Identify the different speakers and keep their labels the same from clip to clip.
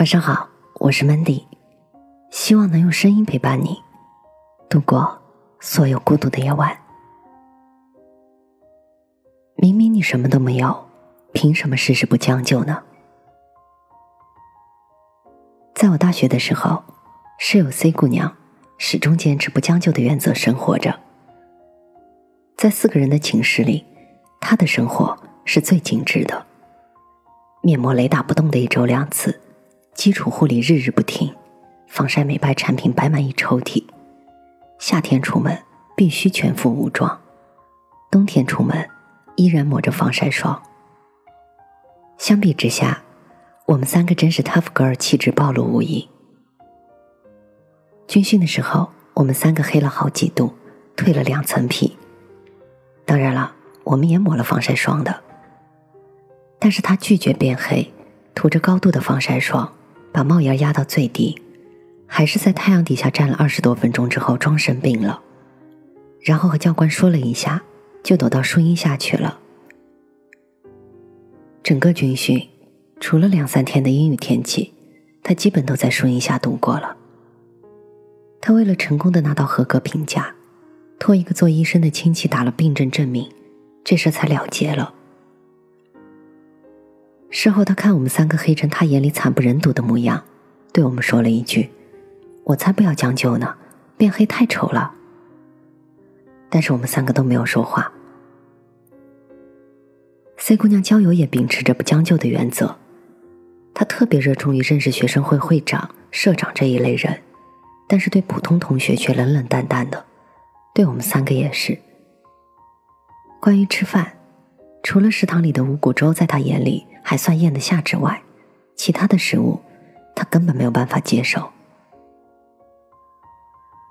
Speaker 1: 晚上好，我是 Mandy，希望能用声音陪伴你度过所有孤独的夜晚。明明你什么都没有，凭什么事事不将就呢？在我大学的时候，室友 C 姑娘始终坚持不将就的原则生活着。在四个人的寝室里，她的生活是最精致的，面膜雷打不动的一周两次。基础护理日日不停，防晒美白产品摆满一抽屉。夏天出门必须全副武装，冬天出门依然抹着防晒霜。相比之下，我们三个真是 tough girl 气质暴露无遗。军训的时候，我们三个黑了好几度，褪了两层皮。当然了，我们也抹了防晒霜的，但是他拒绝变黑，涂着高度的防晒霜。把帽檐压到最低，还是在太阳底下站了二十多分钟之后装生病了，然后和教官说了一下，就躲到树荫下去了。整个军训，除了两三天的阴雨天气，他基本都在树荫下度过了。他为了成功的拿到合格评价，托一个做医生的亲戚打了病症证明，这事才了结了。事后，他看我们三个黑成他眼里惨不忍睹的模样，对我们说了一句：“我才不要将就呢，变黑太丑了。”但是我们三个都没有说话。C 姑娘交友也秉持着不将就的原则，她特别热衷于认识学生会会长、社长这一类人，但是对普通同学却冷冷淡淡的，对我们三个也是。关于吃饭，除了食堂里的五谷粥，在他眼里。还算咽得下之外，其他的食物他根本没有办法接受。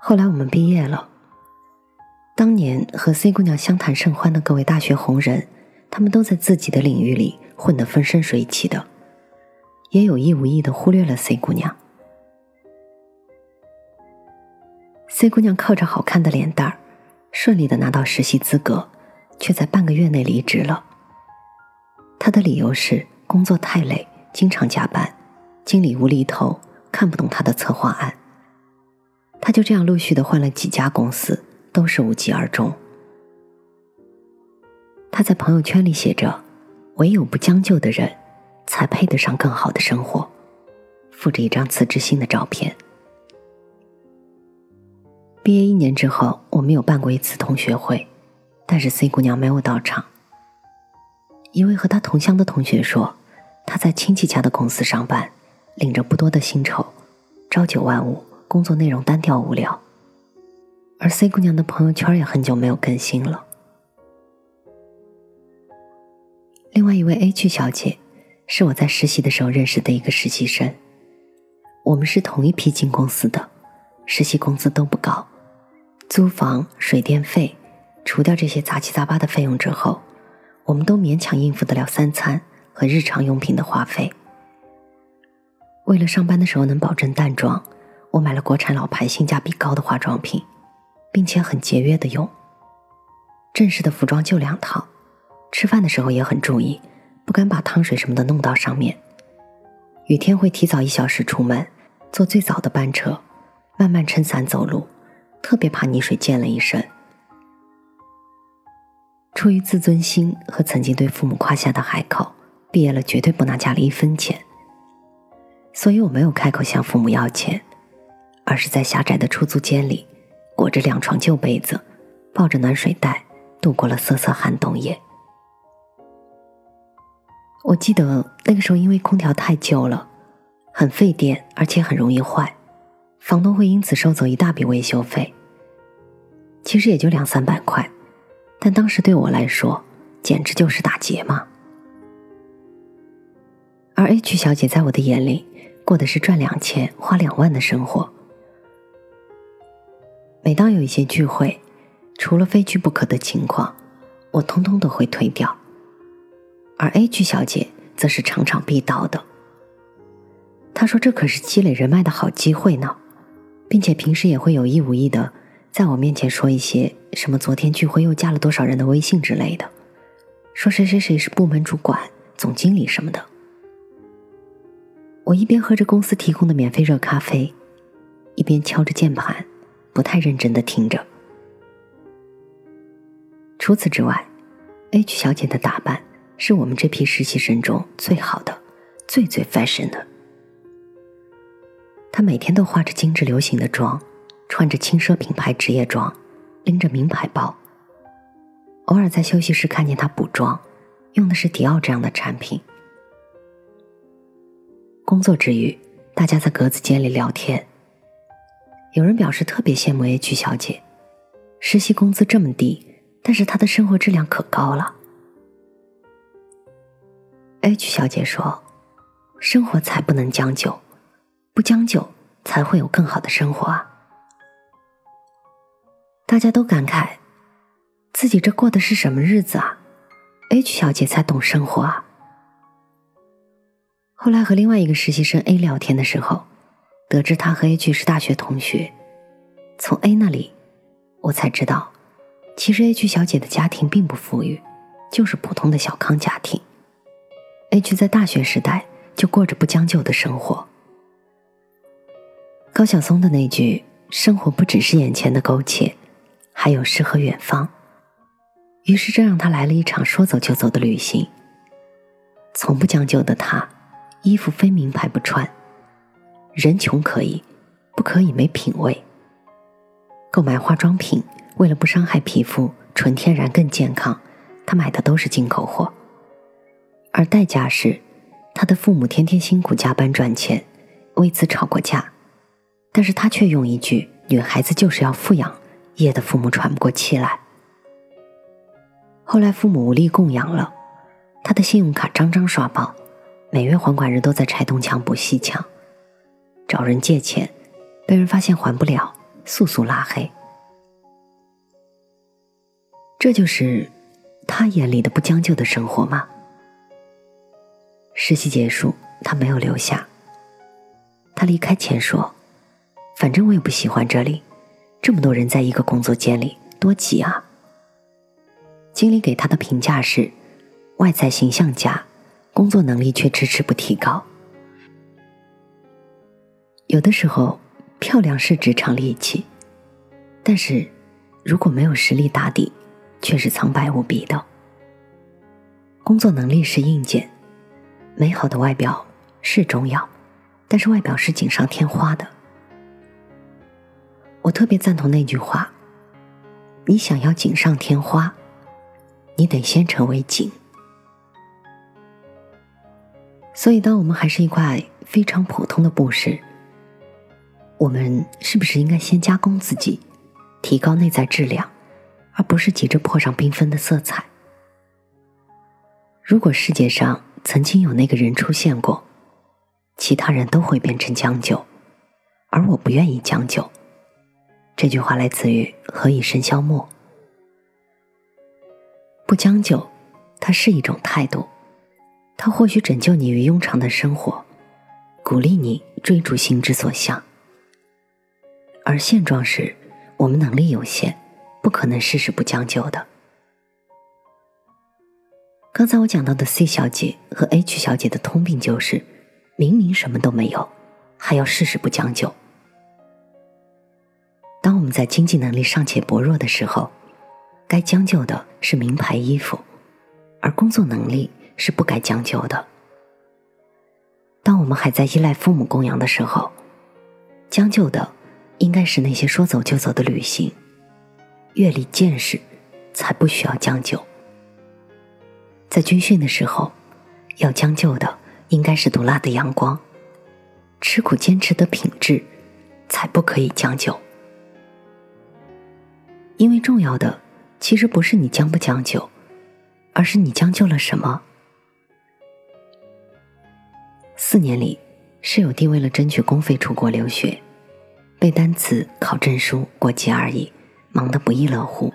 Speaker 1: 后来我们毕业了，当年和 C 姑娘相谈甚欢的各位大学红人，他们都在自己的领域里混得风生水起的，也有意无意的忽略了 C 姑娘。C 姑娘靠着好看的脸蛋儿，顺利的拿到实习资格，却在半个月内离职了。他的理由是工作太累，经常加班，经理无厘头，看不懂他的策划案。他就这样陆续的换了几家公司，都是无疾而终。他在朋友圈里写着：“唯有不将就的人，才配得上更好的生活。”附着一张辞职信的照片。毕业一年之后，我们有办过一次同学会，但是 C 姑娘没有到场。一位和她同乡的同学说，她在亲戚家的公司上班，领着不多的薪酬，朝九晚五，工作内容单调无聊。而 C 姑娘的朋友圈也很久没有更新了。另外一位 A 区小姐，是我在实习的时候认识的一个实习生，我们是同一批进公司的，实习工资都不高，租房、水电费，除掉这些杂七杂八的费用之后。我们都勉强应付得了三餐和日常用品的花费。为了上班的时候能保证淡妆，我买了国产老牌、性价比高的化妆品，并且很节约的用。正式的服装就两套，吃饭的时候也很注意，不敢把汤水什么的弄到上面。雨天会提早一小时出门，坐最早的班车，慢慢撑伞走路，特别怕泥水溅了一身。出于自尊心和曾经对父母夸下的海口，毕业了绝对不拿家里一分钱。所以我没有开口向父母要钱，而是在狭窄的出租间里，裹着两床旧被子，抱着暖水袋，度过了瑟瑟寒冬夜。我记得那个时候，因为空调太旧了，很费电，而且很容易坏，房东会因此收走一大笔维修费。其实也就两三百块。但当时对我来说，简直就是打劫嘛。而 H 小姐在我的眼里，过的是赚两千花两万的生活。每当有一些聚会，除了非去不可的情况，我通通都会推掉。而 H 小姐则是场场必到的。她说：“这可是积累人脉的好机会呢，并且平时也会有意无意的。”在我面前说一些什么昨天聚会又加了多少人的微信之类的，说谁谁谁是部门主管、总经理什么的。我一边喝着公司提供的免费热咖啡，一边敲着键盘，不太认真的听着。除此之外，H 小姐的打扮是我们这批实习生中最好的、最最 fashion 的。她每天都化着精致流行的妆，穿着轻奢品牌职业装，拎着名牌包。偶尔在休息室看见她补妆，用的是迪奥这样的产品。工作之余，大家在格子间里聊天。有人表示特别羡慕 H 小姐，实习工资这么低，但是她的生活质量可高了。H 小姐说：“生活才不能将就，不将就才会有更好的生活啊！”大家都感慨，自己这过的是什么日子啊？H 小姐才懂生活啊！后来和另外一个实习生 A 聊天的时候，得知他和 H 是大学同学。从 A 那里，我才知道，其实 H 小姐的家庭并不富裕，就是普通的小康家庭。H 在大学时代就过着不将就的生活。高晓松的那句“生活不只是眼前的苟且，还有诗和远方”，于是这让他来了一场说走就走的旅行。从不将就的他。衣服非名牌不穿，人穷可以，不可以没品味。购买化妆品，为了不伤害皮肤，纯天然更健康，他买的都是进口货。而代价是，他的父母天天辛苦加班赚钱，为此吵过架，但是他却用一句“女孩子就是要富养”，噎得父母喘不过气来。后来父母无力供养了，他的信用卡张张刷爆。每月还款日都在拆东墙补西墙，找人借钱，被人发现还不了，速速拉黑。这就是他眼里的不将就的生活吗？实习结束，他没有留下。他离开前说：“反正我也不喜欢这里，这么多人在一个工作间里，多挤啊。”经理给他的评价是：外在形象佳。工作能力却迟迟不提高。有的时候，漂亮是职场利器，但是如果没有实力打底，却是苍白无比的。工作能力是硬件，美好的外表是重要，但是外表是锦上添花的。我特别赞同那句话：你想要锦上添花，你得先成为锦。所以，当我们还是一块非常普通的布时，我们是不是应该先加工自己，提高内在质量，而不是急着泼上缤纷的色彩？如果世界上曾经有那个人出现过，其他人都会变成将就，而我不愿意将就。这句话来自于何以笙箫默。不将就，它是一种态度。它或许拯救你于庸常的生活，鼓励你追逐心之所向。而现状是，我们能力有限，不可能事事不将就的。刚才我讲到的 C 小姐和 H 小姐的通病就是，明明什么都没有，还要事事不将就。我们在经济能力尚且薄弱的时候，该将就的是名牌衣服，而工作能力。是不该将就的。当我们还在依赖父母供养的时候，将就的应该是那些说走就走的旅行。阅历见识，才不需要将就。在军训的时候，要将就的应该是毒辣的阳光。吃苦坚持的品质，才不可以将就。因为重要的其实不是你将不将就，而是你将就了什么。四年里，室友弟为了争取公费出国留学，背单词、考证书、过节而已，忙得不亦乐乎，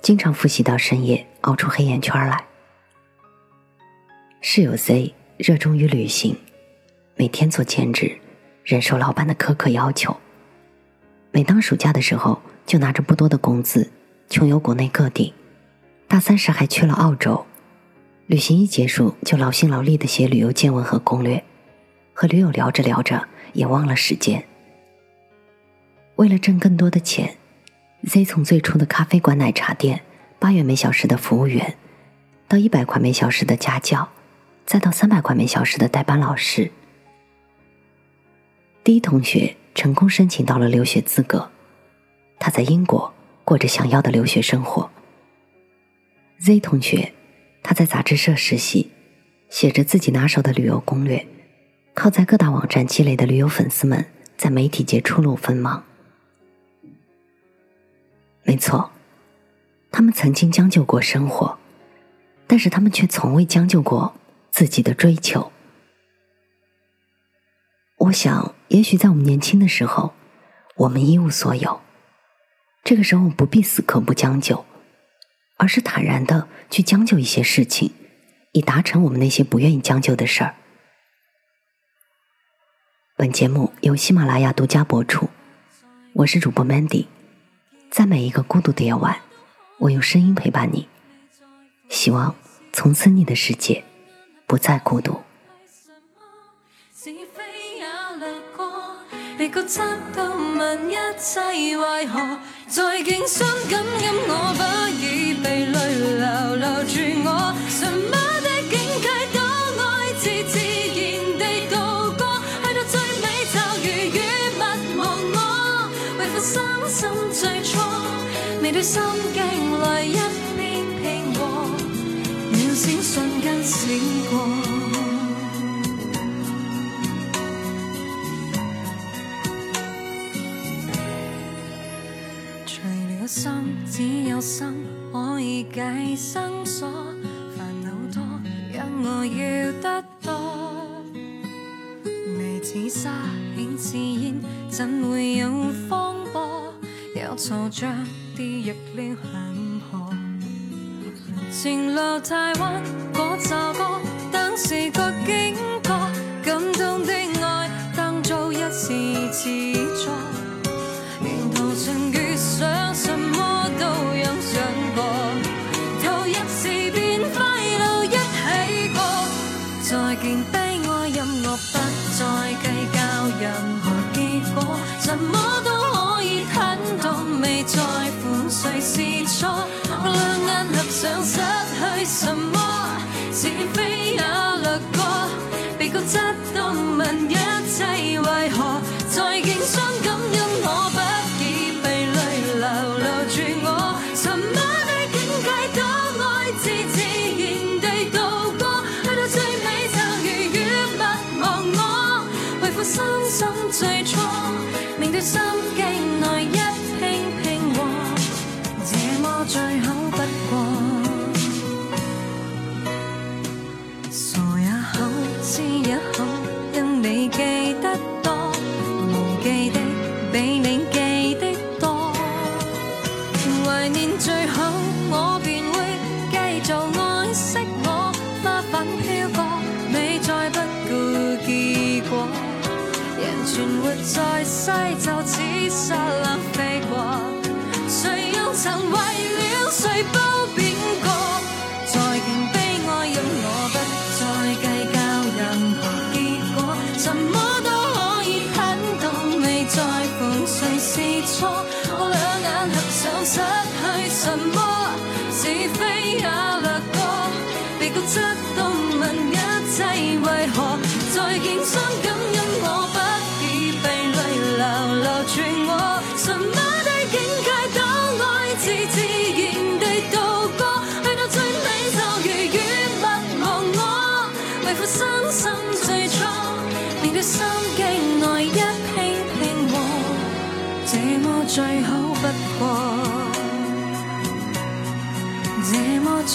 Speaker 1: 经常复习到深夜，熬出黑眼圈来。室友 Z 热衷于旅行，每天做兼职，忍受老板的苛刻要求。每当暑假的时候，就拿着不多的工资，穷游国内各地。大三时还去了澳洲。旅行一结束，就劳心劳力的写旅游见闻和攻略，和驴友聊着聊着也忘了时间。为了挣更多的钱，Z 从最初的咖啡馆、奶茶店八元每小时的服务员，到一百块每小时的家教，再到三百块每小时的代班老师。第一同学成功申请到了留学资格，他在英国过着想要的留学生活。Z 同学，他在杂志社实习，写着自己拿手的旅游攻略，靠在各大网站积累的旅游粉丝们，在媒体界初露锋芒。没错，他们曾经将就过生活，但是他们却从未将就过自己的追求。我想，也许在我们年轻的时候，我们一无所有，这个时候不必死磕不将就，而是坦然的去将就一些事情，以达成我们那些不愿意将就的事儿。本节目由喜马拉雅独家播出，我是主播 Mandy。在每一个孤独的夜晚，我用声音陪伴你。希望从此你的世界不再孤独。
Speaker 2: 是非也掠过，被觉察到问一切为何，在竞相感染我，不已被泪流留住我。什么的境界都爱自自然地度过，去到最美就如雨勿忘我，为赋伤心最初，未对心境来心，只有心可以解生锁。烦恼多，因我要得多。眉似沙，影似烟，怎会有风波？有嘈着跌入了恒河。前路太弯，嗰首歌，当时觉经过，感动的爱，当做一时自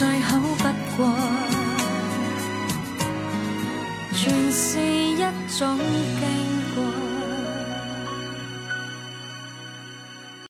Speaker 2: 再好不过，全是一種經過。